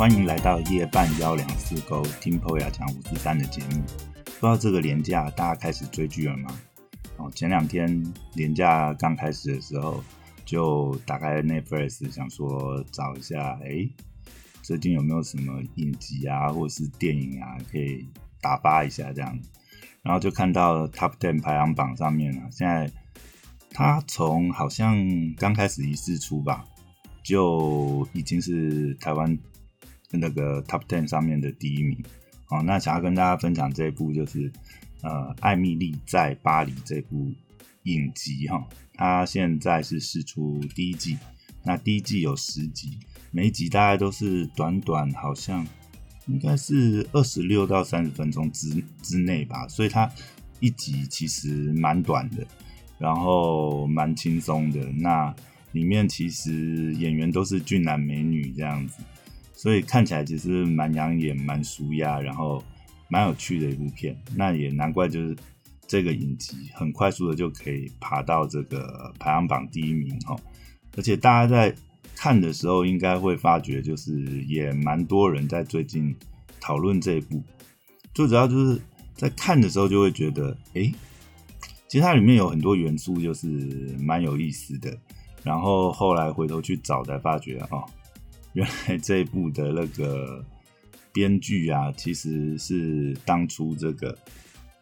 欢迎来到夜半幺两四勾听 Poya 讲五四三的节目。不知道这个年假大家开始追剧了吗？哦，前两天年假刚开始的时候，就打开 Netflix 想说找一下，哎，最近有没有什么影集啊，或者是电影啊，可以打发一下这样。然后就看到 Top Ten 排行榜上面啊，现在它从好像刚开始一试出吧，就已经是台湾。那个 Top Ten 上面的第一名，哦，那想要跟大家分享这一部就是呃《艾米丽在巴黎》这部影集哈，它现在是试出第一季，那第一季有十集，每一集大概都是短短好像应该是二十六到三十分钟之之内吧，所以它一集其实蛮短的，然后蛮轻松的，那里面其实演员都是俊男美女这样子。所以看起来其实蛮养眼、蛮舒压，然后蛮有趣的一部片。那也难怪，就是这个影集很快速的就可以爬到这个排行榜第一名哈。而且大家在看的时候，应该会发觉，就是也蛮多人在最近讨论这一部。最主要就是在看的时候就会觉得，哎，其实它里面有很多元素，就是蛮有意思的。然后后来回头去找，才发觉哦。原来这一部的那个编剧啊，其实是当初这个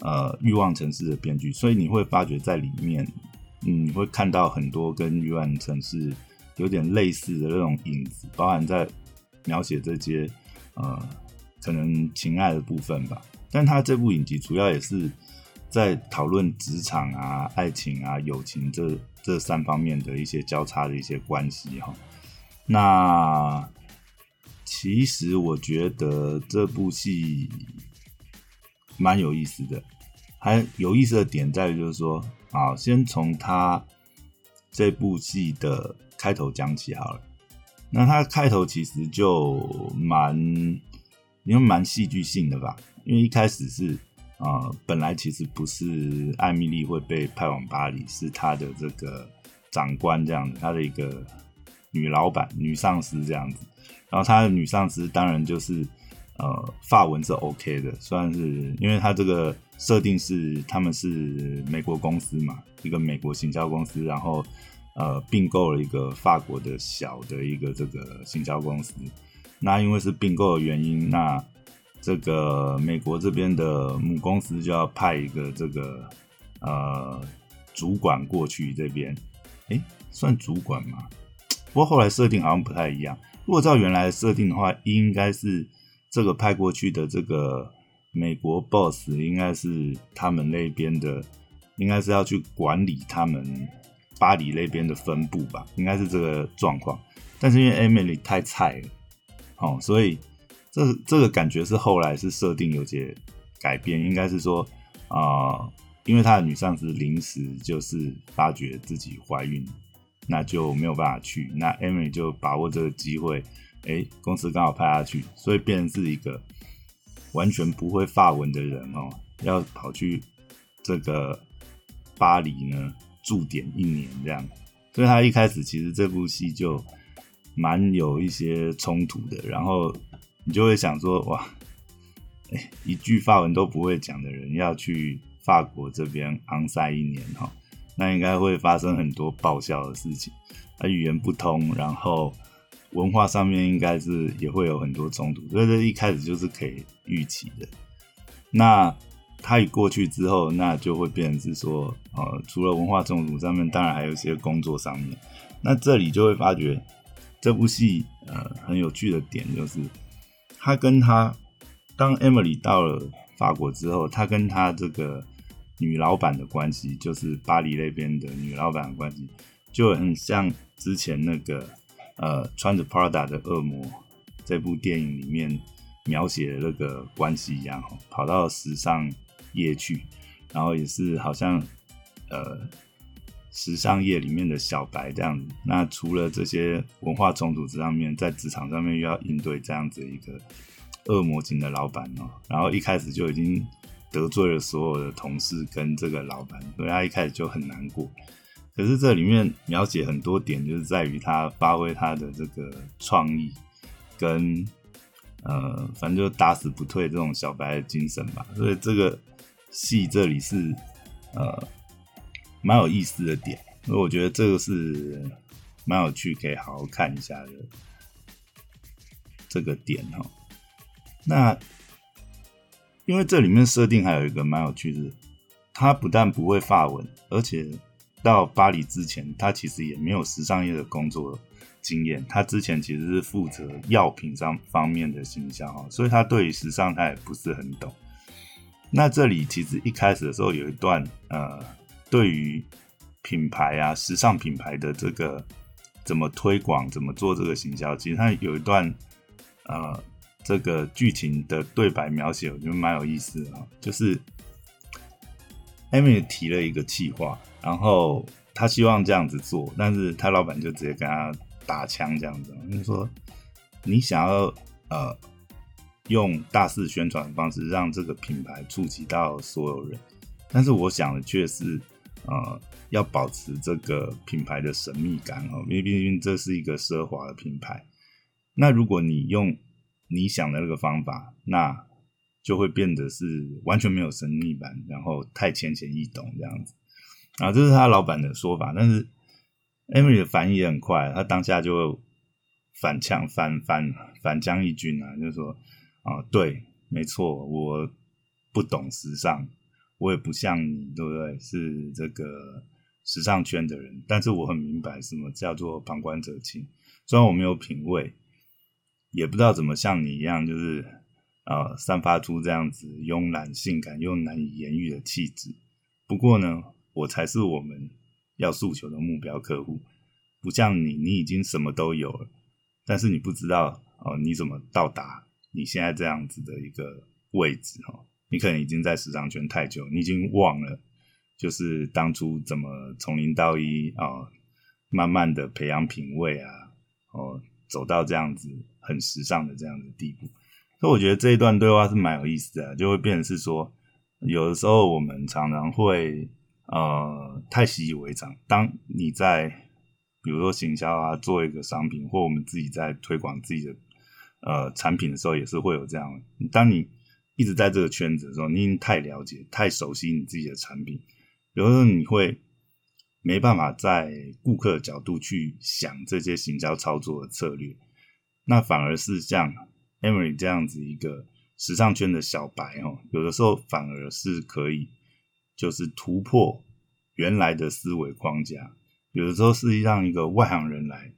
呃欲望城市的编剧，所以你会发觉在里面，嗯，你会看到很多跟欲望城市有点类似的那种影子，包含在描写这些呃可能情爱的部分吧。但他这部影集主要也是在讨论职场啊、爱情啊、友情这这三方面的一些交叉的一些关系哈。那其实我觉得这部戏蛮有意思的，还有意思的点在于就是说，啊，先从他这部戏的开头讲起好了。那他开头其实就蛮，因为蛮戏剧性的吧，因为一开始是啊，本来其实不是艾米丽会被派往巴黎，是他的这个长官这样的，他的一个。女老板、女上司这样子，然后她的女上司当然就是呃，发文是 OK 的，算是因为她这个设定是他们是美国公司嘛，一个美国行销公司，然后呃并购了一个法国的小的一个这个行销公司。那因为是并购的原因，那这个美国这边的母公司就要派一个这个呃主管过去这边，哎，算主管吗？不过后来设定好像不太一样。如果照原来的设定的话，应该是这个派过去的这个美国 boss 应该是他们那边的，应该是要去管理他们巴黎那边的分部吧，应该是这个状况。但是因为 Emily 太菜了，哦，所以这这个感觉是后来是设定有些改变，应该是说啊，因为他的女上司临时就是发觉自己怀孕。那就没有办法去，那 Amy 就把握这个机会，哎，公司刚好派他去，所以变成是一个完全不会发文的人哦，要跑去这个巴黎呢驻点一年这样，所以他一开始其实这部戏就蛮有一些冲突的，然后你就会想说，哇，哎，一句法文都不会讲的人要去法国这边昂塞一年哈。那应该会发生很多爆笑的事情，他语言不通，然后文化上面应该是也会有很多冲突，所以这一开始就是可以预期的。那他一过去之后，那就会变成是说，呃，除了文化冲突上面，当然还有一些工作上面。那这里就会发觉这部戏呃很有趣的点就是，他跟他当 Emily 到了法国之后，他跟他这个。女老板的关系就是巴黎那边的女老板的关系，就很像之前那个呃穿着 Prada 的恶魔这部电影里面描写的那个关系一样，跑到时尚业去，然后也是好像呃时尚业里面的小白这样子。那除了这些文化冲突之上面，在职场上面又要应对这样子一个恶魔型的老板哦，然后一开始就已经。得罪了所有的同事跟这个老板，所以他一开始就很难过。可是这里面描写很多点，就是在于他发挥他的这个创意跟呃，反正就打死不退这种小白的精神吧。所以这个戏这里是呃蛮有意思的点，所以我觉得这个是蛮有趣，可以好好看一下的这个点哈。那因为这里面设定还有一个蛮有趣的，他不但不会发文，而且到巴黎之前，他其实也没有时尚业的工作。经验，他之前其实是负责药品上方面的形象哈，所以他对于时尚他也不是很懂。那这里其实一开始的时候有一段呃，对于品牌啊，时尚品牌的这个怎么推广，怎么做这个行销，其实他有一段呃这个剧情的对白描写，我觉得蛮有意思的，就是 Amy 提了一个计划，然后他希望这样子做，但是他老板就直接跟他。打枪这样子，就说你想要呃用大肆宣传的方式让这个品牌触及到所有人，但是我想的却是呃要保持这个品牌的神秘感哦，因为毕竟这是一个奢华的品牌。那如果你用你想的那个方法，那就会变得是完全没有神秘感，然后太浅显易懂这样子啊，这是他老板的说法，但是。Emily 的反应也很快，他当下就反呛、反反反将一军啊，就是说啊，对，没错，我不懂时尚，我也不像你，对不对？是这个时尚圈的人，但是我很明白什么叫做旁观者清。虽然我没有品味，也不知道怎么像你一样，就是呃，散发出这样子慵懒、性感又难以言喻的气质。不过呢，我才是我们。要诉求的目标客户，不像你，你已经什么都有了，但是你不知道哦，你怎么到达你现在这样子的一个位置哦？你可能已经在时尚圈太久，你已经忘了，就是当初怎么从零到一啊，慢慢的培养品味啊，哦，走到这样子很时尚的这样的地步。所以我觉得这一段对话是蛮有意思的，就会变成是说，有的时候我们常常会。呃，太习以为常。当你在比如说行销啊，做一个商品，或我们自己在推广自己的呃产品的时候，也是会有这样。当你一直在这个圈子的时候，你已经太了解、太熟悉你自己的产品，有时候你会没办法在顾客的角度去想这些行销操作的策略。那反而是像 Emily 这样子一个时尚圈的小白哦，有的时候反而是可以。就是突破原来的思维框架，有的时候是让一个外行人来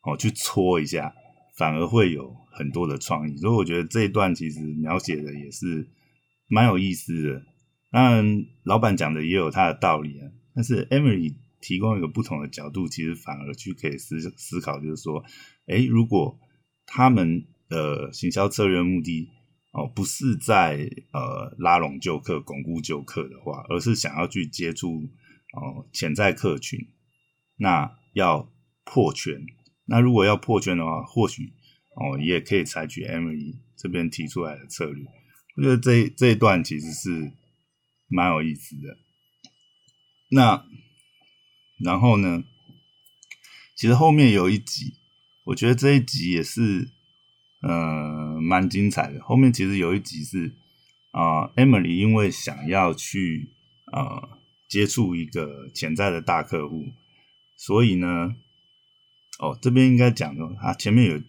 哦去搓一下，反而会有很多的创意。所以我觉得这一段其实描写的也是蛮有意思的。当然，老板讲的也有他的道理啊。但是 Emily 提供一个不同的角度，其实反而去可以思思考，就是说，哎，如果他们的行销策略目的。哦，不是在呃拉拢旧客、巩固旧客的话，而是想要去接触哦潜在客群，那要破圈。那如果要破圈的话，或许哦也可以采取 M 一这边提出来的策略。我觉得这这一段其实是蛮有意思的。那然后呢，其实后面有一集，我觉得这一集也是。呃，蛮精彩的。后面其实有一集是啊，Emily 因为想要去呃接触一个潜在的大客户，所以呢，哦，这边应该讲的，他前面有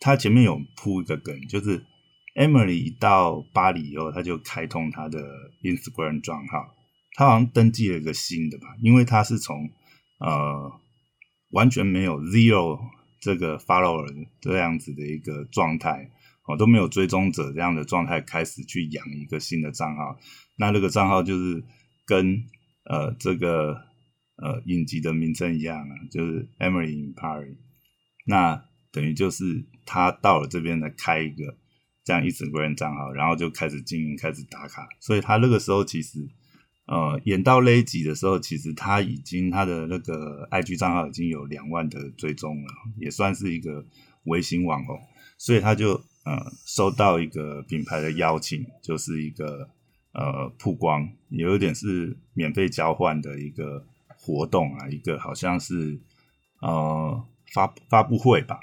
他前面有铺一个梗，就是 Emily 一到巴黎以后，他就开通他的 Instagram 账号，他好像登记了一个新的吧，因为他是从呃完全没有 zero。这个 follower 这样子的一个状态，哦都没有追踪者这样的状态，开始去养一个新的账号。那这个账号就是跟呃这个呃影集的名称一样啊，就是 Emily in Paris。那等于就是他到了这边来开一个这样 Instagram 账号，然后就开始经营，开始打卡。所以他那个时候其实。呃，演到那一集的时候，其实他已经他的那个 IG 账号已经有两万的追踪了，也算是一个微型网红，所以他就呃收到一个品牌的邀请，就是一个呃曝光，有一点是免费交换的一个活动啊，一个好像是呃发发布会吧。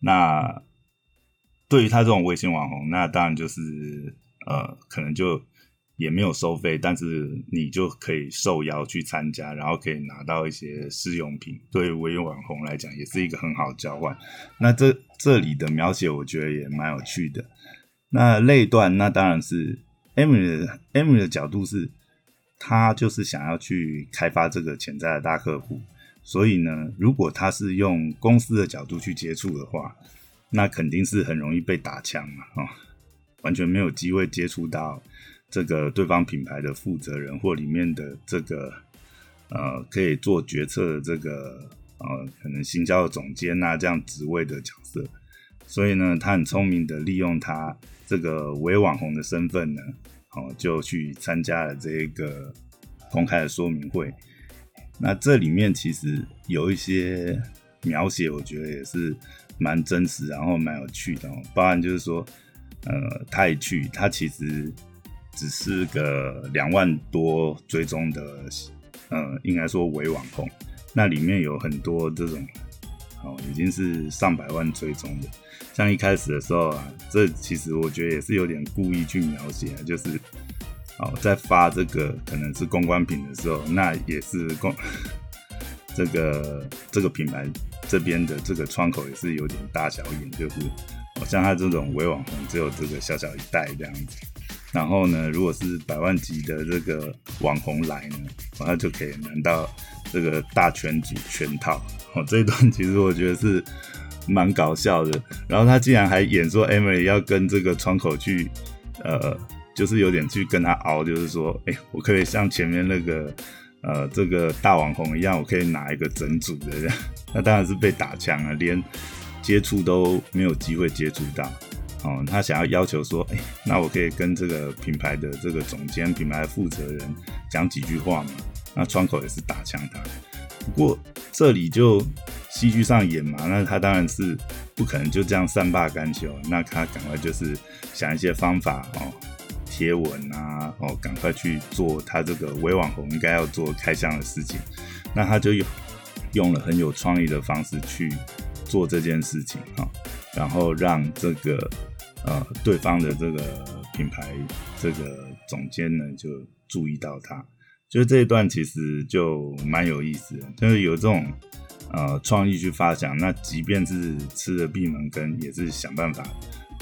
那对于他这种微信网红，那当然就是呃，可能就也没有收费，但是你就可以受邀去参加，然后可以拿到一些试用品。对微网红来讲，也是一个很好的交换。那这这里的描写，我觉得也蛮有趣的。那类段，那当然是 Emily 的 Emily 的角度是，他就是想要去开发这个潜在的大客户。所以呢，如果他是用公司的角度去接触的话，那肯定是很容易被打枪嘛，哦，完全没有机会接触到这个对方品牌的负责人或里面的这个呃可以做决策的这个呃可能行销的总监呐这样职位的角色。所以呢，他很聪明的利用他这个伪网红的身份呢，哦，就去参加了这个公开的说明会。那这里面其实有一些描写，我觉得也是蛮真实，然后蛮有趣的。哦包含就是说，呃，他一去，他其实只是个两万多追踪的，呃，应该说伪网红。那里面有很多这种，哦，已经是上百万追踪的。像一开始的时候啊，这其实我觉得也是有点故意去描写，就是。哦，在发这个可能是公关品的时候，那也是公 这个这个品牌这边的这个窗口也是有点大小眼，就是哦，像他这种伪网红，只有这个小小一代这样子。然后呢，如果是百万级的这个网红来呢，然后就可以拿到这个大全组全套。哦，这一段其实我觉得是蛮搞笑的。然后他竟然还演说 Emily 要跟这个窗口去，呃。就是有点去跟他熬，就是说，哎，我可以像前面那个，呃，这个大网红一样，我可以拿一个整组的这样。那当然是被打枪了，连接触都没有机会接触到。哦，他想要要求说，哎，那我可以跟这个品牌的这个总监、品牌负责人讲几句话嘛？那窗口也是打枪他。不过这里就戏剧上演嘛，那他当然是不可能就这样善罢甘休，那他赶快就是想一些方法哦。贴文啊，哦，赶快去做他这个伪网红应该要做开箱的事情。那他就用用了很有创意的方式去做这件事情哈，然后让这个呃对方的这个品牌这个总监呢就注意到他。就这一段其实就蛮有意思的，就是有这种呃创意去发想。那即便是吃了闭门羹，也是想办法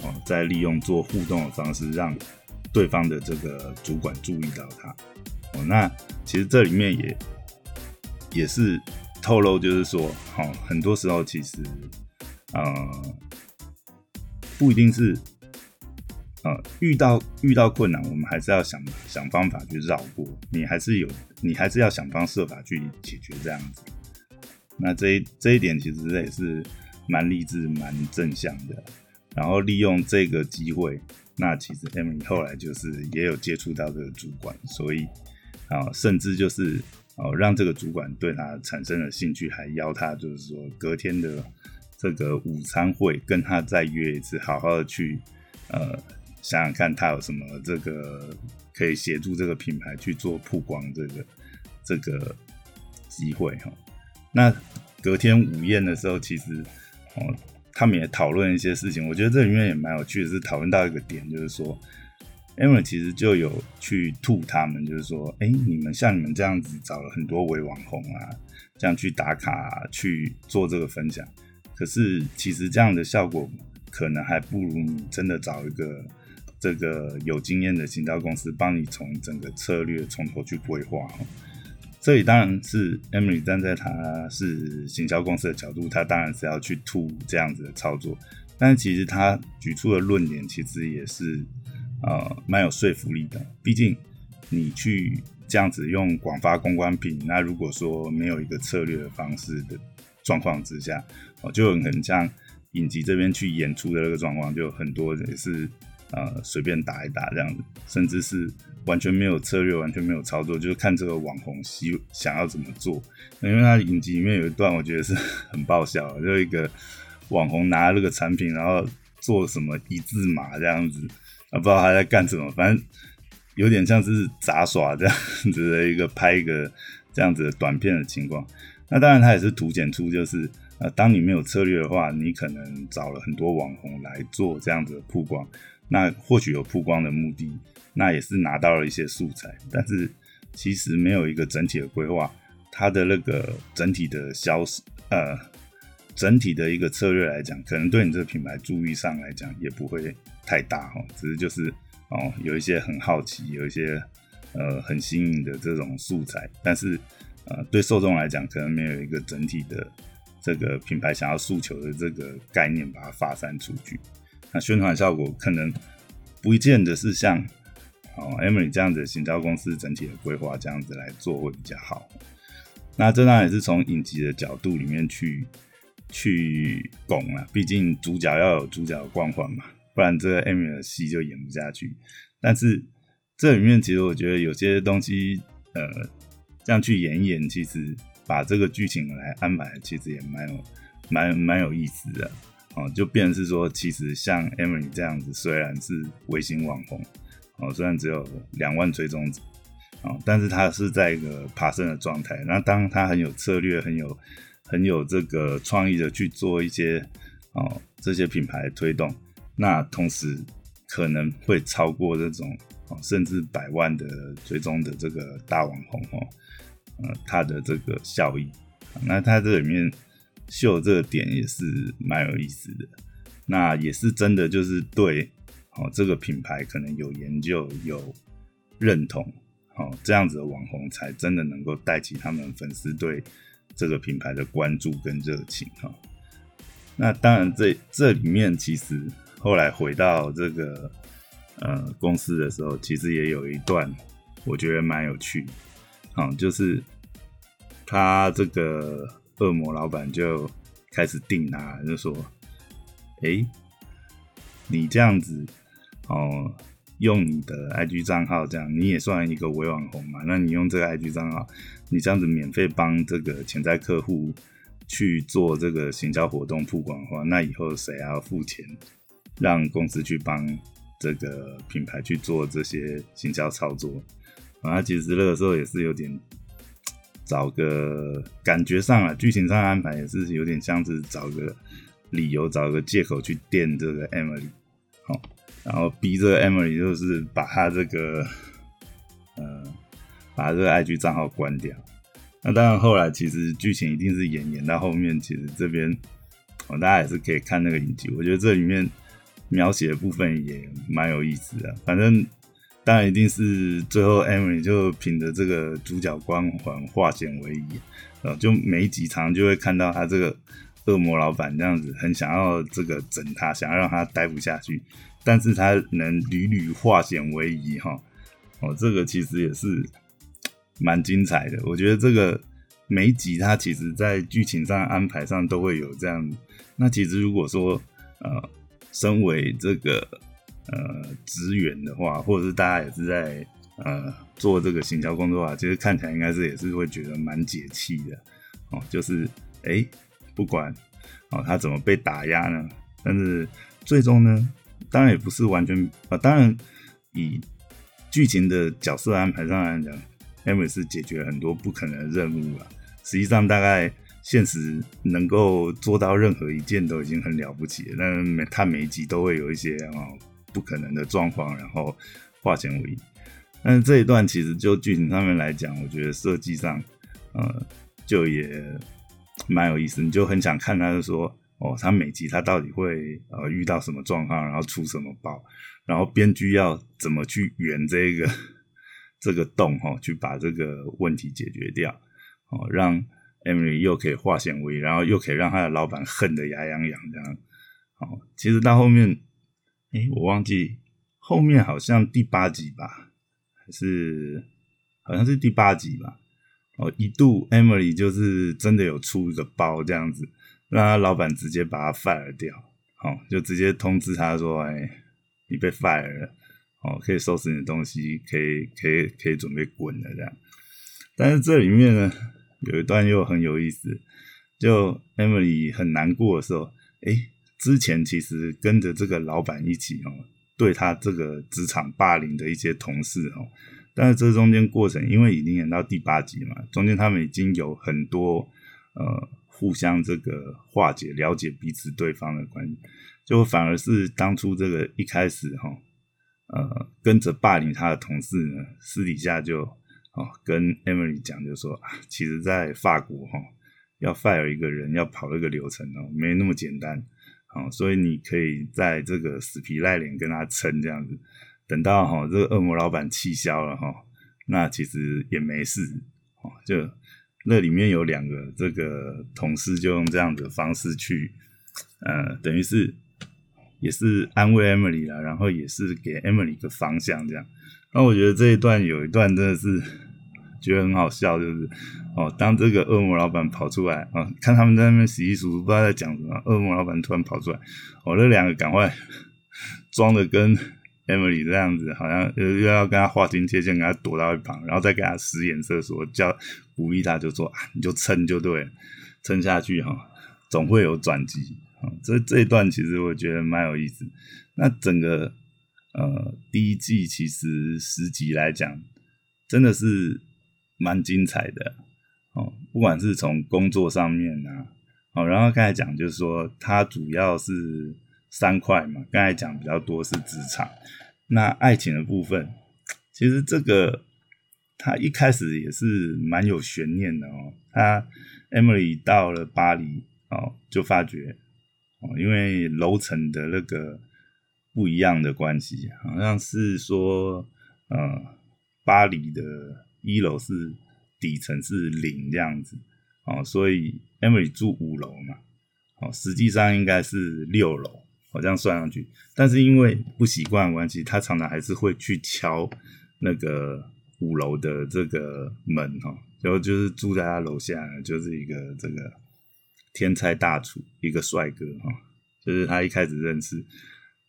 哦，再利用做互动的方式让。对方的这个主管注意到他，哦，那其实这里面也也是透露，就是说，哦，很多时候其实，呃，不一定是，呃，遇到遇到困难，我们还是要想想方法去绕过，你还是有，你还是要想方设法去解决这样子。那这一这一点其实也是蛮励志、蛮正向的，然后利用这个机会。那其实 Emily 后来就是也有接触到这个主管，所以啊，甚至就是哦，让这个主管对他产生了兴趣，还邀他就是说隔天的这个午餐会跟他再约一次，好好的去呃想想看他有什么这个可以协助这个品牌去做曝光这个这个机会哈。那隔天午宴的时候，其实哦。他们也讨论一些事情，我觉得这里面也蛮有趣的，是讨论到一个点，就是说，Emily 其实就有去吐他们，就是说，哎，你们像你们这样子找了很多伪网红啊，这样去打卡去做这个分享，可是其实这样的效果可能还不如你真的找一个这个有经验的行销公司帮你从整个策略从头去规划。这里当然是 Emily 站在他是行销公司的角度，他当然是要去吐这样子的操作。但是其实他举出的论点其实也是呃蛮有说服力的。毕竟你去这样子用广发公关品，那如果说没有一个策略的方式的状况之下，哦，就很像影集这边去演出的那个状况，就很多也是呃随便打一打这样子，甚至是。完全没有策略，完全没有操作，就是看这个网红希想要怎么做。因为他影集里面有一段，我觉得是 很爆笑，就一个网红拿那个产品，然后做什么一字马这样子，啊，不知道他在干什么，反正有点像是杂耍这样子的一个拍一个这样子的短片的情况。那当然，他也是凸显出就是呃，当你没有策略的话，你可能找了很多网红来做这样子的曝光，那或许有曝光的目的，那也是拿到了一些素材，但是其实没有一个整体的规划，它的那个整体的销呃整体的一个策略来讲，可能对你这个品牌注意上来讲也不会太大哈，只是就是哦有一些很好奇，有一些呃很新颖的这种素材，但是呃对受众来讲，可能没有一个整体的。这个品牌想要诉求的这个概念，把它发散出去，那宣传效果可能不见得是像哦 Emily 这样的行销公司整体的规划这样子来做会比较好。那这当然也是从影集的角度里面去去拱了，毕竟主角要有主角的光环嘛，不然这个 Emily 的戏就演不下去。但是这里面其实我觉得有些东西，呃，这样去演演，其实。把这个剧情来安排，其实也蛮有蛮蛮有意思的哦。就变是说，其实像 Emily 这样子，虽然是微型网红哦，虽然只有两万追踪者哦，但是他是在一个爬升的状态。那当他很有策略、很有很有这个创意的去做一些哦这些品牌推动，那同时可能会超过这种哦甚至百万的追踪的这个大网红哦。呃，它的这个效益，那它这里面秀这个点也是蛮有意思的。那也是真的，就是对哦，这个品牌可能有研究、有认同，哦，这样子的网红才真的能够带起他们粉丝对这个品牌的关注跟热情哈。那当然，这这里面其实后来回到这个呃公司的时候，其实也有一段我觉得蛮有趣。啊，就是他这个恶魔老板就开始定他，就说：“哎，你这样子哦，用你的 IG 账号这样，你也算一个微网红嘛？那你用这个 IG 账号，你这样子免费帮这个潜在客户去做这个行销活动曝光的话，那以后谁要付钱让公司去帮这个品牌去做这些行销操作？”啊，其实那个时候也是有点找个感觉上啊，剧情上安排也是有点像是找个理由、找个借口去电这个 Emily，好，然后逼这个 Emily 就是把他这个呃把这个 IG 账号关掉。那当然后来其实剧情一定是演演到后面，其实这边哦大家也是可以看那个影集，我觉得这里面描写的部分也蛮有意思的，反正。当然一定是最后 Amy 就凭着这个主角光环化险为夷，呃，就每一集常就会看到他这个恶魔老板这样子，很想要这个整他，想要让他待不下去，但是他能屡屡化险为夷，哈，哦，这个其实也是蛮精彩的。我觉得这个每一集他其实在剧情上安排上都会有这样。那其实如果说，呃，身为这个。呃，职员的话，或者是大家也是在呃做这个行销工作啊，其实看起来应该是也是会觉得蛮解气的哦。就是哎，不管哦他怎么被打压呢，但是最终呢，当然也不是完全啊，当然以剧情的角色安排上来讲，M 是解决很多不可能的任务了。实际上，大概现实能够做到任何一件都已经很了不起了。但每他每一集都会有一些哦。不可能的状况，然后化险为夷。但是这一段其实就剧情上面来讲，我觉得设计上，呃，就也蛮有意思。你就很想看他，就说哦，他每集他到底会呃遇到什么状况，然后出什么包，然后编剧要怎么去圆这个 这个洞哈，去把这个问题解决掉，哦，让 Emily 又可以化险为夷，然后又可以让他的老板恨得牙痒痒这样。好，其实到后面。哎，我忘记后面好像第八集吧，还是好像是第八集吧。哦，一度 Emily 就是真的有出一个包这样子，让他老板直接把他 fire 掉，好，就直接通知他说：“哎，你被 fire 了，哦，可以收拾你的东西，可以可以可以准备滚了这样。”但是这里面呢，有一段又很有意思，就 Emily 很难过的时候，哎。之前其实跟着这个老板一起哦，对他这个职场霸凌的一些同事哦，但是这中间过程，因为已经演到第八集嘛，中间他们已经有很多呃互相这个化解、了解彼此对方的关系，就反而是当初这个一开始哈，呃，跟着霸凌他的同事呢，私底下就哦跟 Emily 讲，就说啊，其实，在法国哈，要 fire 一个人要跑一个流程哦，没那么简单，哦，所以你可以在这个死皮赖脸跟他撑这样子，等到哈这个恶魔老板气消了哈，那其实也没事，哦，就。那里面有两个这个同事就用这样的方式去，呃，等于是也是安慰 Emily 啦，然后也是给 Emily 一个方向这样。那我觉得这一段有一段真的是觉得很好笑，就是哦，当这个恶魔老板跑出来啊，看他们在那边洗衣服，不知道在讲什么，恶魔老板突然跑出来，哦，那两个赶快装的跟。Emily 这样子，好像又又要跟他划清界限，给他躲到一旁，然后再给他使眼色，说叫鼓励他，就说啊，你就撑就对了，撑下去哈，总会有转机啊。这这一段其实我觉得蛮有意思。那整个呃第一季其实十集来讲，真的是蛮精彩的哦。不管是从工作上面啊，哦，然后刚才讲就是说，它主要是。三块嘛，刚才讲比较多是职场，那爱情的部分，其实这个他一开始也是蛮有悬念的哦。他 Emily 到了巴黎哦，就发觉哦，因为楼层的那个不一样的关系，好像是说呃，巴黎的一楼是底层是零这样子哦，所以 Emily 住五楼嘛，哦，实际上应该是六楼。我这样算上去，但是因为不习惯关系，他常常还是会去敲那个五楼的这个门哈。然后就是住在他楼下，就是一个这个天才大厨，一个帅哥哈。就是他一开始认识，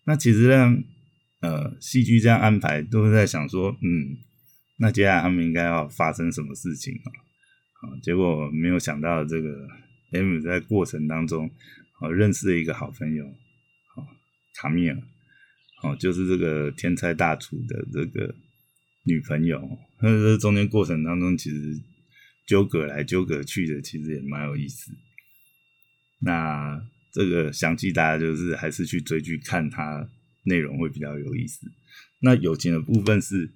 那其实让呃戏剧这样安排，都是在想说，嗯，那接下来他们应该要发生什么事情啊？啊，结果没有想到这个 M 在过程当中啊认识了一个好朋友。卡米尔，哦，就是这个天才大厨的这个女朋友。那这中间过程当中，其实纠葛来纠葛去的，其实也蛮有意思。那这个详细大家就是还是去追剧看它内容会比较有意思。那友情的部分是，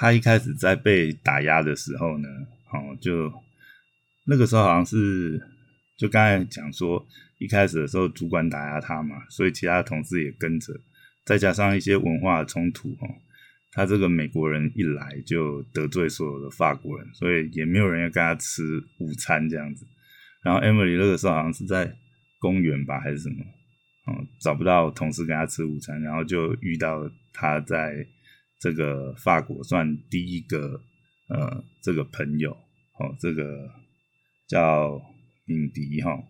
他一开始在被打压的时候呢，哦，就那个时候好像是就刚才讲说。一开始的时候，主管打压他嘛，所以其他同事也跟着，再加上一些文化冲突哦，他这个美国人一来就得罪所有的法国人，所以也没有人要跟他吃午餐这样子。然后 Emily 那个时候好像是在公园吧，还是什么，哦，找不到同事跟他吃午餐，然后就遇到他在这个法国算第一个呃这个朋友哦，这个叫敏迪哈。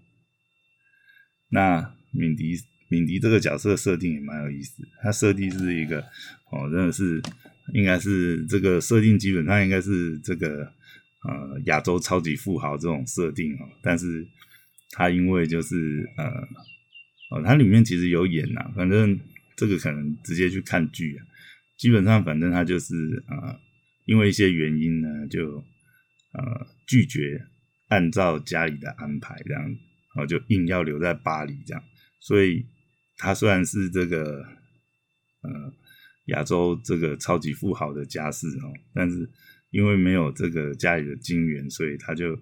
那敏迪，敏迪这个角色设定也蛮有意思。他设定是一个哦，真的是应该是这个设定基本上应该是这个呃亚洲超级富豪这种设定哦。但是他因为就是呃哦，它里面其实有演呐，反正这个可能直接去看剧啊。基本上反正他就是呃，因为一些原因呢，就呃拒绝按照家里的安排这样。然后就硬要留在巴黎这样，所以他虽然是这个呃亚洲这个超级富豪的家世哦，但是因为没有这个家里的金源，所以他就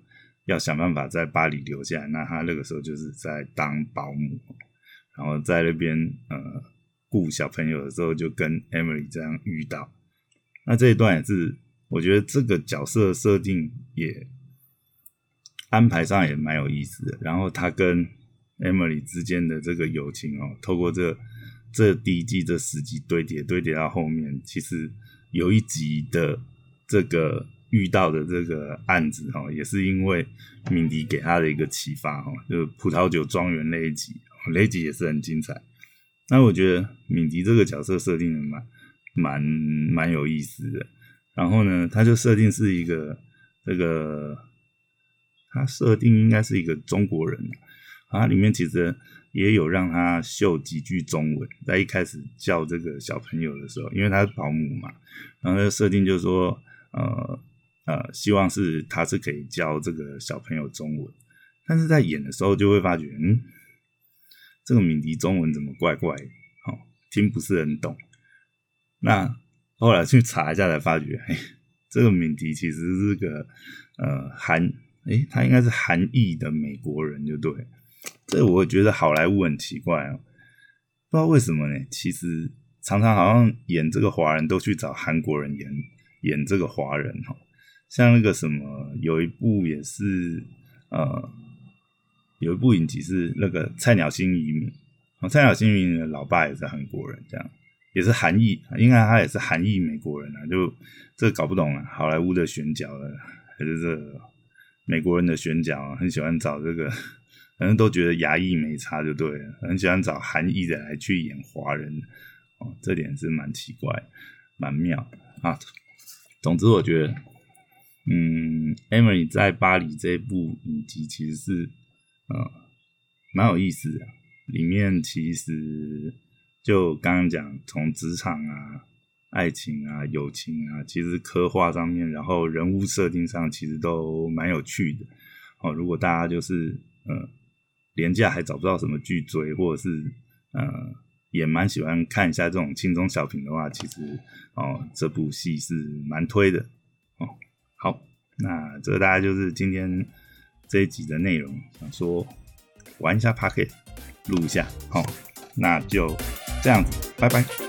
要想办法在巴黎留下来。那他那个时候就是在当保姆，然后在那边呃顾小朋友的时候，就跟 Emily 这样遇到。那这一段也是，我觉得这个角色设定也。安排上也蛮有意思的，然后他跟 Emily 之间的这个友情哦，透过这这第一季这十集堆叠堆叠到后面，其实有一集的这个遇到的这个案子哈，也是因为敏迪给他的一个启发哈，就是葡萄酒庄园那一集，那一集也是很精彩。那我觉得敏迪这个角色设定的蛮蛮蛮有意思的，然后呢，他就设定是一个这个。他设定应该是一个中国人，啊，里面其实也有让他秀几句中文，在一开始叫这个小朋友的时候，因为他是保姆嘛，然后设定就是说，呃呃，希望是他是可以教这个小朋友中文，但是在演的时候就会发觉，嗯，这个敏迪中文怎么怪怪的？哦，听不是很懂。那后来去查一下才发觉，嘿，这个敏迪其实是个呃韩，诶，他应该是韩裔的美国人，就对。这我觉得好莱坞很奇怪哦，不知道为什么呢？其实常常好像演这个华人都去找韩国人演演这个华人哈，像那个什么有一部也是呃有一部影集是那个菜鸟新移民，菜鸟新移民的老爸也是韩国人，这样也是韩裔，应该他也是韩裔美国人啊，就这搞不懂啊，好莱坞的选角的还是这美国人的选角，很喜欢找这个。反正都觉得牙裔没差就对了，很喜欢找韩裔的来去演华人，哦，这点是蛮奇怪、蛮妙啊。总之，我觉得，嗯，Emily 在巴黎这部影集其实是，蛮有意思的。里面其实就刚刚讲，从职场啊、爱情啊、友情啊，其实刻画上面，然后人物设定上，其实都蛮有趣的。哦，如果大家就是，呃。廉价还找不到什么剧追，或者是呃，也蛮喜欢看一下这种轻松小品的话，其实哦，这部戏是蛮推的哦。好，那这个大家就是今天这一集的内容，想说玩一下 Pocket，录一下，好，那就这样子，拜拜。